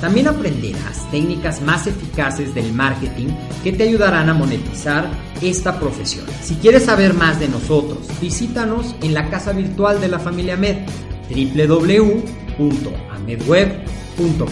También aprenderás técnicas más eficaces del marketing que te ayudarán a monetizar esta profesión. Si quieres saber más de nosotros, visítanos en la casa virtual de la familia Med, www.amedweb.com.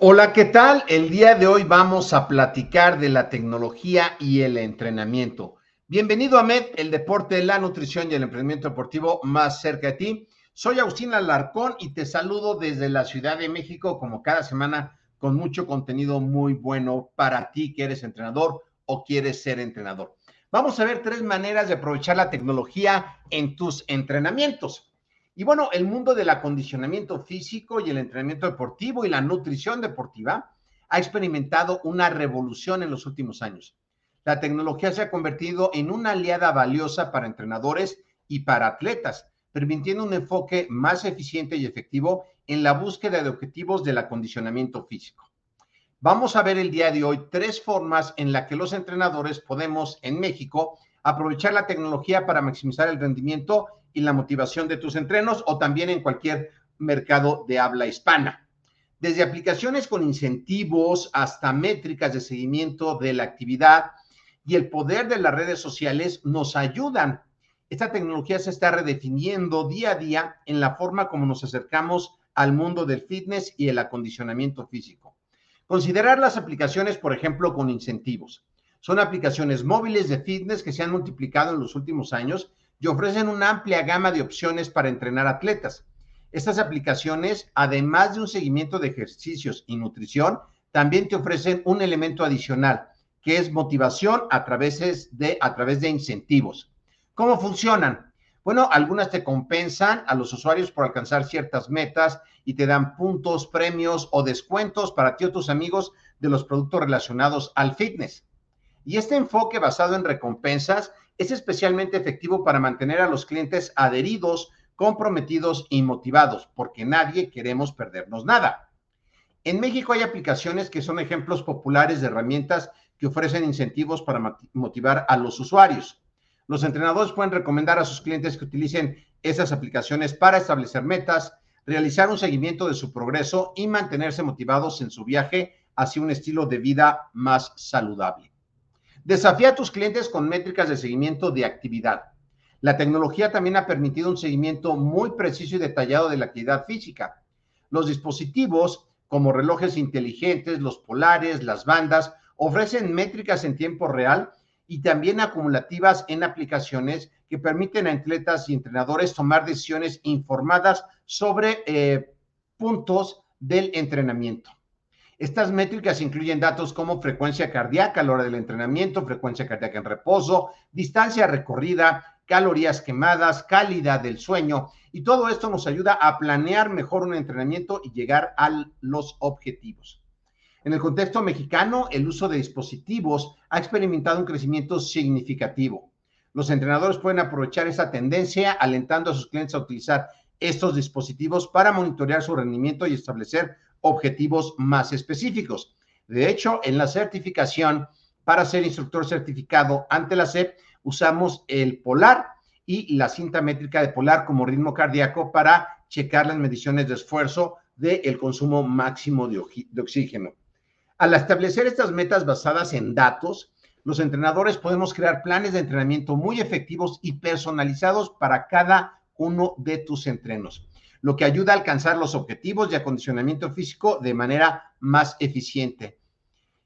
Hola, ¿qué tal? El día de hoy vamos a platicar de la tecnología y el entrenamiento. Bienvenido a MED, el deporte, la nutrición y el emprendimiento deportivo más cerca de ti. Soy Agustín Alarcón y te saludo desde la Ciudad de México como cada semana con mucho contenido muy bueno para ti que eres entrenador o quieres ser entrenador. Vamos a ver tres maneras de aprovechar la tecnología en tus entrenamientos. Y bueno, el mundo del acondicionamiento físico y el entrenamiento deportivo y la nutrición deportiva ha experimentado una revolución en los últimos años. La tecnología se ha convertido en una aliada valiosa para entrenadores y para atletas, permitiendo un enfoque más eficiente y efectivo en la búsqueda de objetivos del acondicionamiento físico. Vamos a ver el día de hoy tres formas en las que los entrenadores podemos en México aprovechar la tecnología para maximizar el rendimiento y la motivación de tus entrenos o también en cualquier mercado de habla hispana. Desde aplicaciones con incentivos hasta métricas de seguimiento de la actividad y el poder de las redes sociales nos ayudan. Esta tecnología se está redefiniendo día a día en la forma como nos acercamos al mundo del fitness y el acondicionamiento físico. Considerar las aplicaciones, por ejemplo, con incentivos. Son aplicaciones móviles de fitness que se han multiplicado en los últimos años y ofrecen una amplia gama de opciones para entrenar atletas. Estas aplicaciones, además de un seguimiento de ejercicios y nutrición, también te ofrecen un elemento adicional, que es motivación a través de, a través de incentivos. ¿Cómo funcionan? Bueno, algunas te compensan a los usuarios por alcanzar ciertas metas y te dan puntos, premios o descuentos para ti o tus amigos de los productos relacionados al fitness. Y este enfoque basado en recompensas es especialmente efectivo para mantener a los clientes adheridos, comprometidos y motivados, porque nadie queremos perdernos nada. En México hay aplicaciones que son ejemplos populares de herramientas que ofrecen incentivos para motivar a los usuarios. Los entrenadores pueden recomendar a sus clientes que utilicen esas aplicaciones para establecer metas, realizar un seguimiento de su progreso y mantenerse motivados en su viaje hacia un estilo de vida más saludable. Desafía a tus clientes con métricas de seguimiento de actividad. La tecnología también ha permitido un seguimiento muy preciso y detallado de la actividad física. Los dispositivos, como relojes inteligentes, los polares, las bandas, ofrecen métricas en tiempo real y también acumulativas en aplicaciones que permiten a atletas y entrenadores tomar decisiones informadas sobre eh, puntos del entrenamiento. Estas métricas incluyen datos como frecuencia cardíaca a la hora del entrenamiento, frecuencia cardíaca en reposo, distancia recorrida, calorías quemadas, calidad del sueño y todo esto nos ayuda a planear mejor un entrenamiento y llegar a los objetivos. En el contexto mexicano, el uso de dispositivos ha experimentado un crecimiento significativo. Los entrenadores pueden aprovechar esa tendencia alentando a sus clientes a utilizar estos dispositivos para monitorear su rendimiento y establecer objetivos más específicos. De hecho, en la certificación, para ser instructor certificado ante la SEP, usamos el polar y la cinta métrica de polar como ritmo cardíaco para checar las mediciones de esfuerzo del consumo máximo de, de oxígeno. Al establecer estas metas basadas en datos, Los entrenadores podemos crear planes de entrenamiento muy efectivos y personalizados para cada uno de tus entrenos, lo que ayuda a alcanzar los objetivos de acondicionamiento físico de manera más eficiente.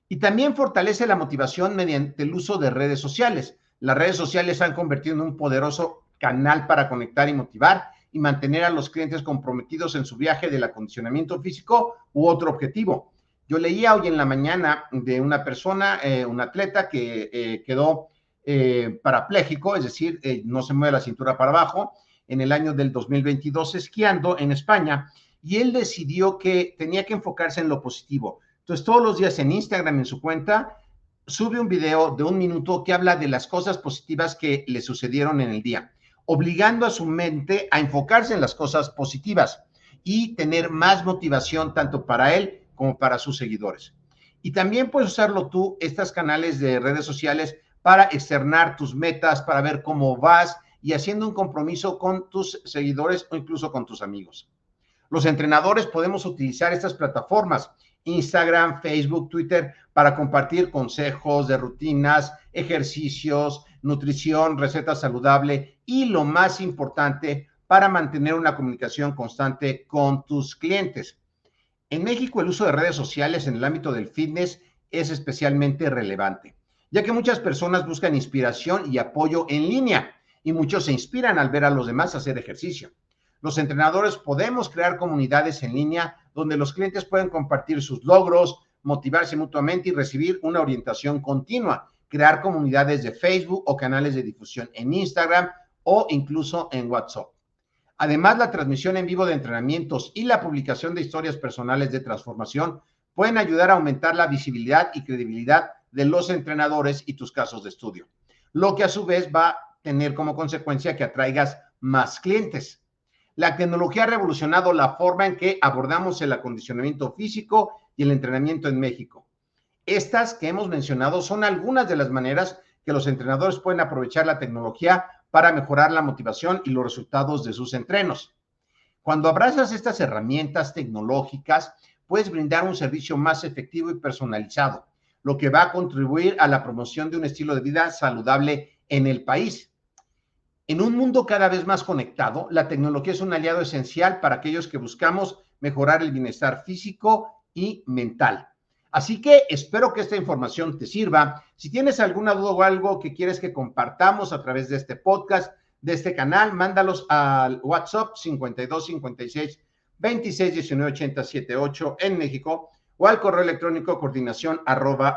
Y también fortalece la motivación mediante el uso de redes sociales. Las redes sociales se han convertido en un poderoso canal para conectar y motivar y mantener a los clientes comprometidos en su viaje del acondicionamiento físico u otro objetivo. Yo leía hoy en la mañana de una persona, eh, un atleta que eh, quedó eh, parapléjico, es decir, no se mueve la cintura para abajo, en el año del 2022 esquiando en España y él decidió que tenía que enfocarse en lo positivo. Entonces, todos los días en Instagram, en su cuenta, sube un video de un minuto que habla de las cosas positivas que le sucedieron en el día, obligando a su mente a enfocarse en las cosas positivas y tener más motivación tanto para él como para sus seguidores. Y también puedes usarlo tú, estos canales de redes sociales, para externar tus metas, para ver cómo vas y haciendo un compromiso con tus seguidores o incluso con tus amigos. Los entrenadores podemos utilizar estas plataformas, Instagram, Facebook, Twitter, para compartir consejos de rutinas, ejercicios, nutrición, receta saludable y lo más importante, para mantener una comunicación constante con tus clientes. En México el uso de redes sociales en el ámbito del fitness es especialmente relevante, ya que muchas personas buscan inspiración y apoyo en línea y muchos se inspiran al ver a los demás hacer ejercicio. Los entrenadores podemos crear comunidades en línea donde los clientes pueden compartir sus logros, motivarse mutuamente y recibir una orientación continua, crear comunidades de Facebook o canales de difusión en Instagram o incluso en WhatsApp. Además, la transmisión en vivo de entrenamientos y la publicación de historias personales de transformación pueden ayudar a aumentar la visibilidad y credibilidad de los entrenadores y tus casos de estudio, lo que a su vez va a tener como consecuencia que atraigas más clientes. La tecnología ha revolucionado la forma en que abordamos el acondicionamiento físico y el entrenamiento en México. Estas que hemos mencionado son algunas de las maneras que los entrenadores pueden aprovechar la tecnología para mejorar la motivación y los resultados de sus entrenos. Cuando abrazas estas herramientas tecnológicas, puedes brindar un servicio más efectivo y personalizado, lo que va a contribuir a la promoción de un estilo de vida saludable en el país. En un mundo cada vez más conectado, la tecnología es un aliado esencial para aquellos que buscamos mejorar el bienestar físico y mental. Así que espero que esta información te sirva. Si tienes alguna duda o algo que quieres que compartamos a través de este podcast, de este canal, mándalos al WhatsApp 52 56 26 19 80 78 en México o al correo electrónico coordinación arroba.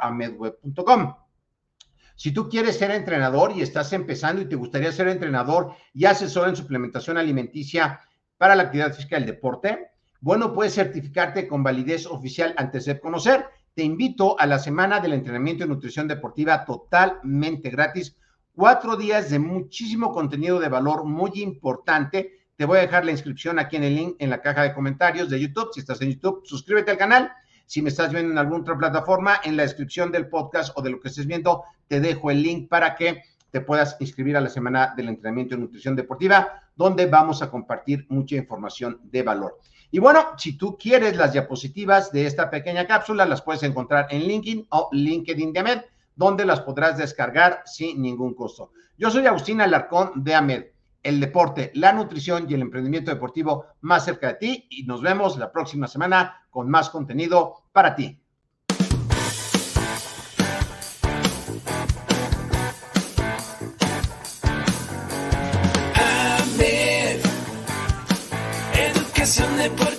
Si tú quieres ser entrenador y estás empezando y te gustaría ser entrenador y asesor en suplementación alimenticia para la actividad física y el deporte, bueno, puedes certificarte con validez oficial ante ser conocer te invito a la semana del entrenamiento y nutrición deportiva totalmente gratis. Cuatro días de muchísimo contenido de valor muy importante. Te voy a dejar la inscripción aquí en el link en la caja de comentarios de YouTube. Si estás en YouTube, suscríbete al canal. Si me estás viendo en alguna otra plataforma, en la descripción del podcast o de lo que estés viendo, te dejo el link para que te puedas inscribir a la semana del entrenamiento y nutrición deportiva, donde vamos a compartir mucha información de valor. Y bueno, si tú quieres las diapositivas de esta pequeña cápsula, las puedes encontrar en LinkedIn o LinkedIn de AMED, donde las podrás descargar sin ningún costo. Yo soy Agustín Alarcón de AMED, el deporte, la nutrición y el emprendimiento deportivo más cerca de ti y nos vemos la próxima semana con más contenido para ti. Deportiva.